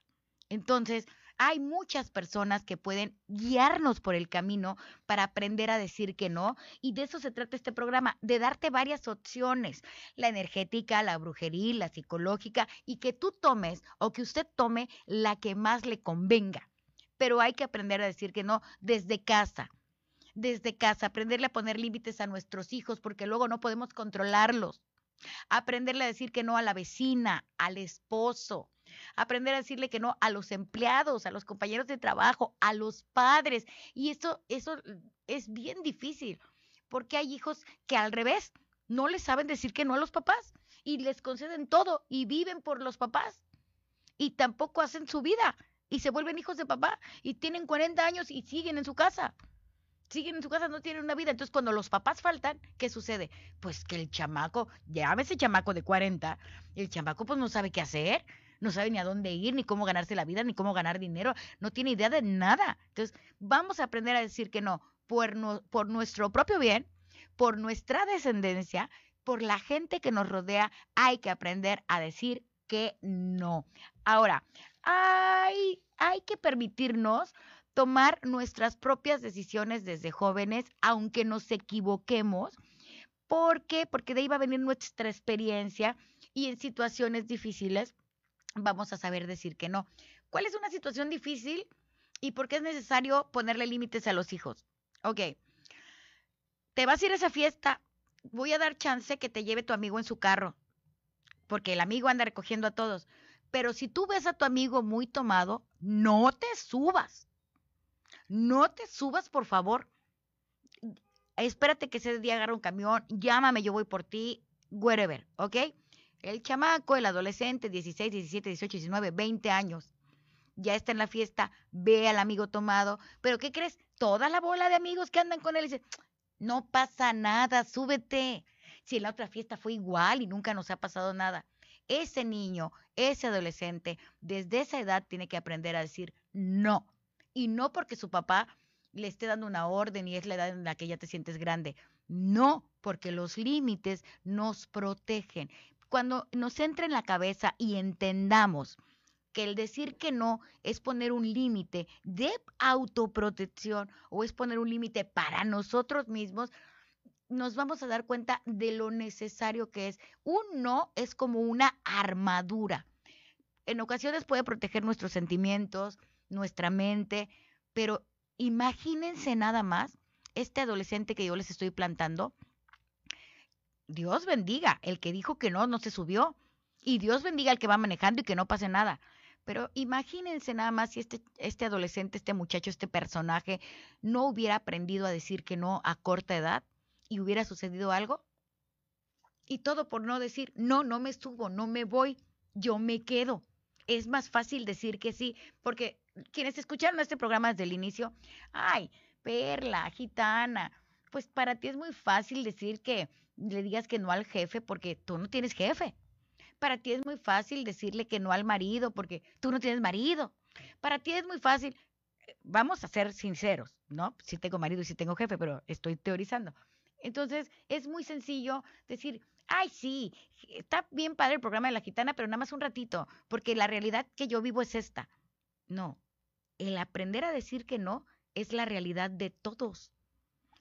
Entonces, hay muchas personas que pueden guiarnos por el camino para aprender a decir que no. Y de eso se trata este programa, de darte varias opciones, la energética, la brujería, la psicológica, y que tú tomes o que usted tome la que más le convenga. Pero hay que aprender a decir que no desde casa. Desde casa, aprenderle a poner límites a nuestros hijos porque luego no podemos controlarlos. Aprenderle a decir que no a la vecina, al esposo, aprender a decirle que no a los empleados, a los compañeros de trabajo, a los padres. Y eso, eso es bien difícil, porque hay hijos que al revés no les saben decir que no a los papás y les conceden todo y viven por los papás y tampoco hacen su vida y se vuelven hijos de papá y tienen 40 años y siguen en su casa. Siguen en su casa, no tienen una vida. Entonces, cuando los papás faltan, ¿qué sucede? Pues que el chamaco, ese chamaco de 40, el chamaco pues no sabe qué hacer no sabe ni a dónde ir, ni cómo ganarse la vida, ni cómo ganar dinero, no tiene idea de nada. Entonces, vamos a aprender a decir que no por, por nuestro propio bien, por nuestra descendencia, por la gente que nos rodea, hay que aprender a decir que no. Ahora, hay, hay que permitirnos tomar nuestras propias decisiones desde jóvenes, aunque nos equivoquemos. ¿Por qué? Porque de ahí va a venir nuestra experiencia y en situaciones difíciles vamos a saber decir que no. ¿Cuál es una situación difícil y por qué es necesario ponerle límites a los hijos? Ok, te vas a ir a esa fiesta, voy a dar chance que te lleve tu amigo en su carro, porque el amigo anda recogiendo a todos. Pero si tú ves a tu amigo muy tomado, no te subas. No te subas, por favor. Espérate que ese día agarre un camión, llámame, yo voy por ti, wherever, ¿ok? El chamaco, el adolescente, 16, 17, 18, 19, 20 años, ya está en la fiesta, ve al amigo tomado, pero ¿qué crees? Toda la bola de amigos que andan con él dice, no pasa nada, súbete. Si en la otra fiesta fue igual y nunca nos ha pasado nada. Ese niño, ese adolescente, desde esa edad tiene que aprender a decir no. Y no porque su papá le esté dando una orden y es la edad en la que ya te sientes grande. No, porque los límites nos protegen. Cuando nos entra en la cabeza y entendamos que el decir que no es poner un límite de autoprotección o es poner un límite para nosotros mismos, nos vamos a dar cuenta de lo necesario que es. Un no es como una armadura. En ocasiones puede proteger nuestros sentimientos, nuestra mente, pero imagínense nada más este adolescente que yo les estoy plantando. Dios bendiga, el que dijo que no, no se subió. Y Dios bendiga al que va manejando y que no pase nada. Pero imagínense nada más si este, este adolescente, este muchacho, este personaje no hubiera aprendido a decir que no a corta edad y hubiera sucedido algo. Y todo por no decir, no, no me subo, no me voy, yo me quedo. Es más fácil decir que sí, porque quienes escucharon este programa desde el inicio, ay, perla, gitana, pues para ti es muy fácil decir que le digas que no al jefe porque tú no tienes jefe. Para ti es muy fácil decirle que no al marido porque tú no tienes marido. Para ti es muy fácil, eh, vamos a ser sinceros, ¿no? Si tengo marido y si tengo jefe, pero estoy teorizando. Entonces, es muy sencillo decir, ay, sí, está bien padre el programa de la gitana, pero nada más un ratito, porque la realidad que yo vivo es esta. No, el aprender a decir que no es la realidad de todos.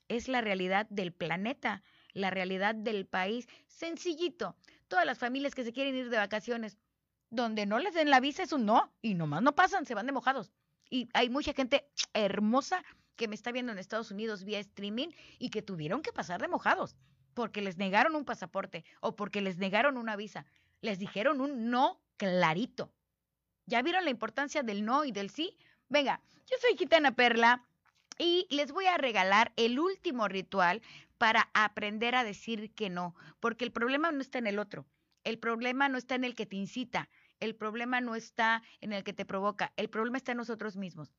Es la realidad del planeta, la realidad del país. Sencillito todas las familias que se quieren ir de vacaciones, donde no les den la visa es un no, y nomás no pasan, se van de mojados. Y hay mucha gente hermosa que me está viendo en Estados Unidos vía streaming y que tuvieron que pasar de mojados porque les negaron un pasaporte o porque les negaron una visa. Les dijeron un no clarito. ¿Ya vieron la importancia del no y del sí? Venga, yo soy Gitana Perla y les voy a regalar el último ritual para aprender a decir que no, porque el problema no está en el otro, el problema no está en el que te incita, el problema no está en el que te provoca, el problema está en nosotros mismos.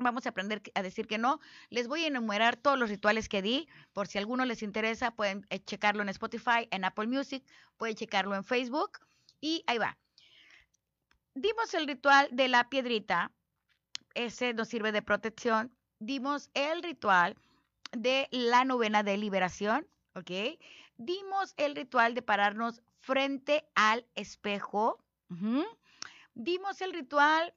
Vamos a aprender a decir que no. Les voy a enumerar todos los rituales que di. Por si alguno les interesa, pueden eh, checarlo en Spotify, en Apple Music, pueden checarlo en Facebook. Y ahí va. Dimos el ritual de la piedrita. Ese nos sirve de protección. Dimos el ritual de la novena de liberación, ¿ok? Dimos el ritual de pararnos frente al espejo. Dimos el ritual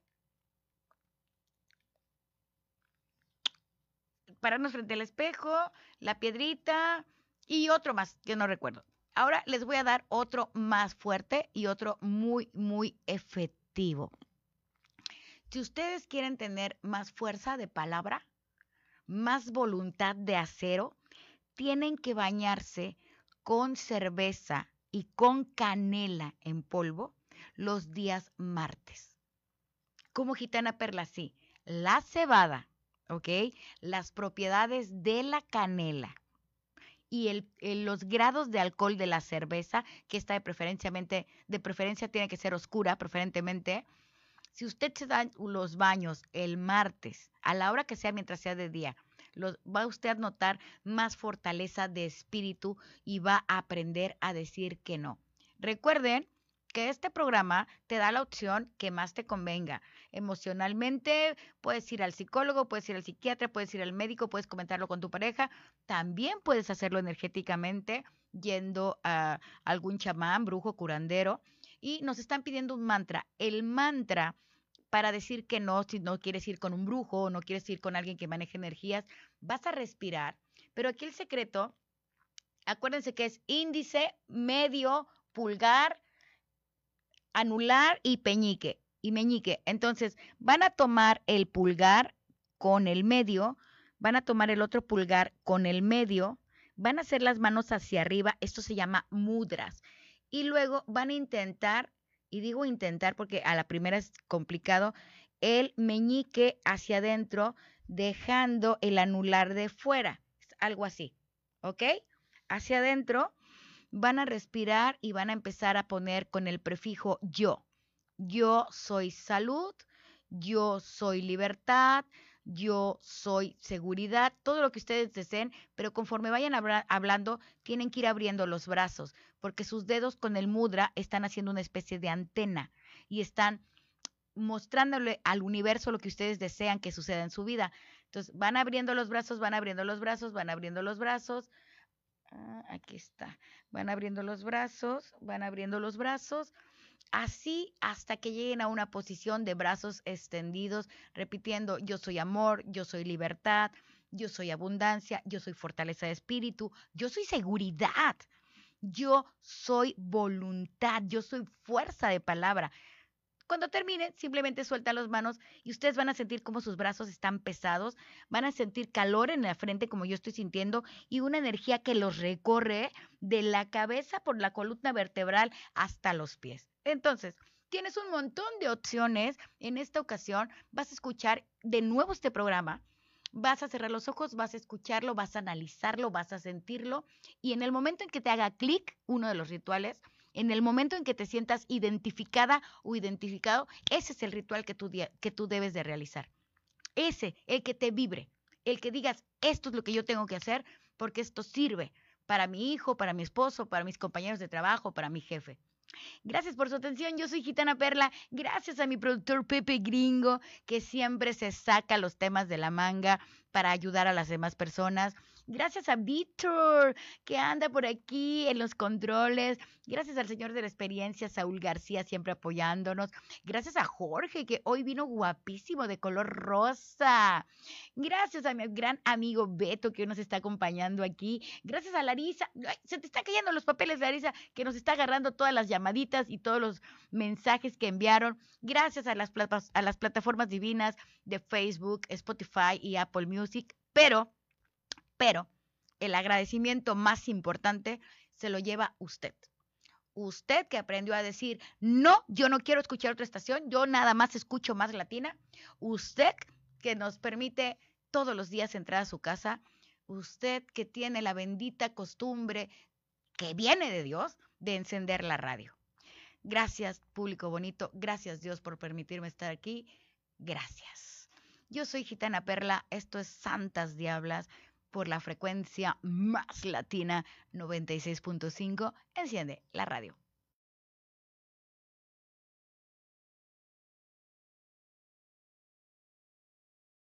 pararnos frente al espejo, la piedrita y otro más que no recuerdo. Ahora les voy a dar otro más fuerte y otro muy, muy efectivo. Si ustedes quieren tener más fuerza de palabra, más voluntad de acero, tienen que bañarse con cerveza y con canela en polvo los días martes. Como gitana perla, sí, la cebada, ¿ok? Las propiedades de la canela y el, los grados de alcohol de la cerveza, que está de de preferencia tiene que ser oscura, preferentemente, si usted se da los baños el martes, a la hora que sea, mientras sea de día, va usted a notar más fortaleza de espíritu y va a aprender a decir que no. Recuerden que este programa te da la opción que más te convenga. Emocionalmente, puedes ir al psicólogo, puedes ir al psiquiatra, puedes ir al médico, puedes comentarlo con tu pareja. También puedes hacerlo energéticamente yendo a algún chamán, brujo, curandero y nos están pidiendo un mantra. El mantra para decir que no, si no quieres ir con un brujo o no quieres ir con alguien que maneje energías, vas a respirar. Pero aquí el secreto, acuérdense que es índice, medio, pulgar, anular y peñique y meñique. Entonces, van a tomar el pulgar con el medio, van a tomar el otro pulgar con el medio, van a hacer las manos hacia arriba, esto se llama mudras, y luego van a intentar, y digo intentar porque a la primera es complicado, el meñique hacia adentro, dejando el anular de fuera, algo así, ¿ok? Hacia adentro van a respirar y van a empezar a poner con el prefijo yo. Yo soy salud, yo soy libertad, yo soy seguridad, todo lo que ustedes deseen, pero conforme vayan hablando, tienen que ir abriendo los brazos, porque sus dedos con el mudra están haciendo una especie de antena y están mostrándole al universo lo que ustedes desean que suceda en su vida. Entonces, van abriendo los brazos, van abriendo los brazos, van abriendo los brazos. Ah, aquí está. Van abriendo los brazos, van abriendo los brazos así hasta que lleguen a una posición de brazos extendidos, repitiendo, yo soy amor, yo soy libertad, yo soy abundancia, yo soy fortaleza de espíritu, yo soy seguridad, yo soy voluntad, yo soy fuerza de palabra. Cuando terminen, simplemente sueltan las manos y ustedes van a sentir como sus brazos están pesados, van a sentir calor en la frente como yo estoy sintiendo y una energía que los recorre de la cabeza por la columna vertebral hasta los pies. Entonces, tienes un montón de opciones. En esta ocasión vas a escuchar de nuevo este programa. Vas a cerrar los ojos, vas a escucharlo, vas a analizarlo, vas a sentirlo y en el momento en que te haga clic uno de los rituales, en el momento en que te sientas identificada o identificado, ese es el ritual que tú, que tú debes de realizar. Ese, el que te vibre, el que digas, esto es lo que yo tengo que hacer porque esto sirve para mi hijo, para mi esposo, para mis compañeros de trabajo, para mi jefe. Gracias por su atención. Yo soy Gitana Perla. Gracias a mi productor Pepe Gringo, que siempre se saca los temas de la manga para ayudar a las demás personas. Gracias a Víctor, que anda por aquí en los controles. Gracias al señor de la experiencia, Saúl García, siempre apoyándonos. Gracias a Jorge, que hoy vino guapísimo de color rosa. Gracias a mi gran amigo Beto, que nos está acompañando aquí. Gracias a Larisa. se te están cayendo los papeles, Larisa, que nos está agarrando todas las llamaditas y todos los mensajes que enviaron. Gracias a las plataformas divinas de Facebook, Spotify y Apple Music. Pero pero el agradecimiento más importante se lo lleva usted. Usted que aprendió a decir, no, yo no quiero escuchar otra estación, yo nada más escucho más latina. Usted que nos permite todos los días entrar a su casa. Usted que tiene la bendita costumbre que viene de Dios de encender la radio. Gracias, público bonito. Gracias, Dios, por permitirme estar aquí. Gracias. Yo soy Gitana Perla. Esto es Santas Diablas por la frecuencia más latina 96.5. Enciende la radio.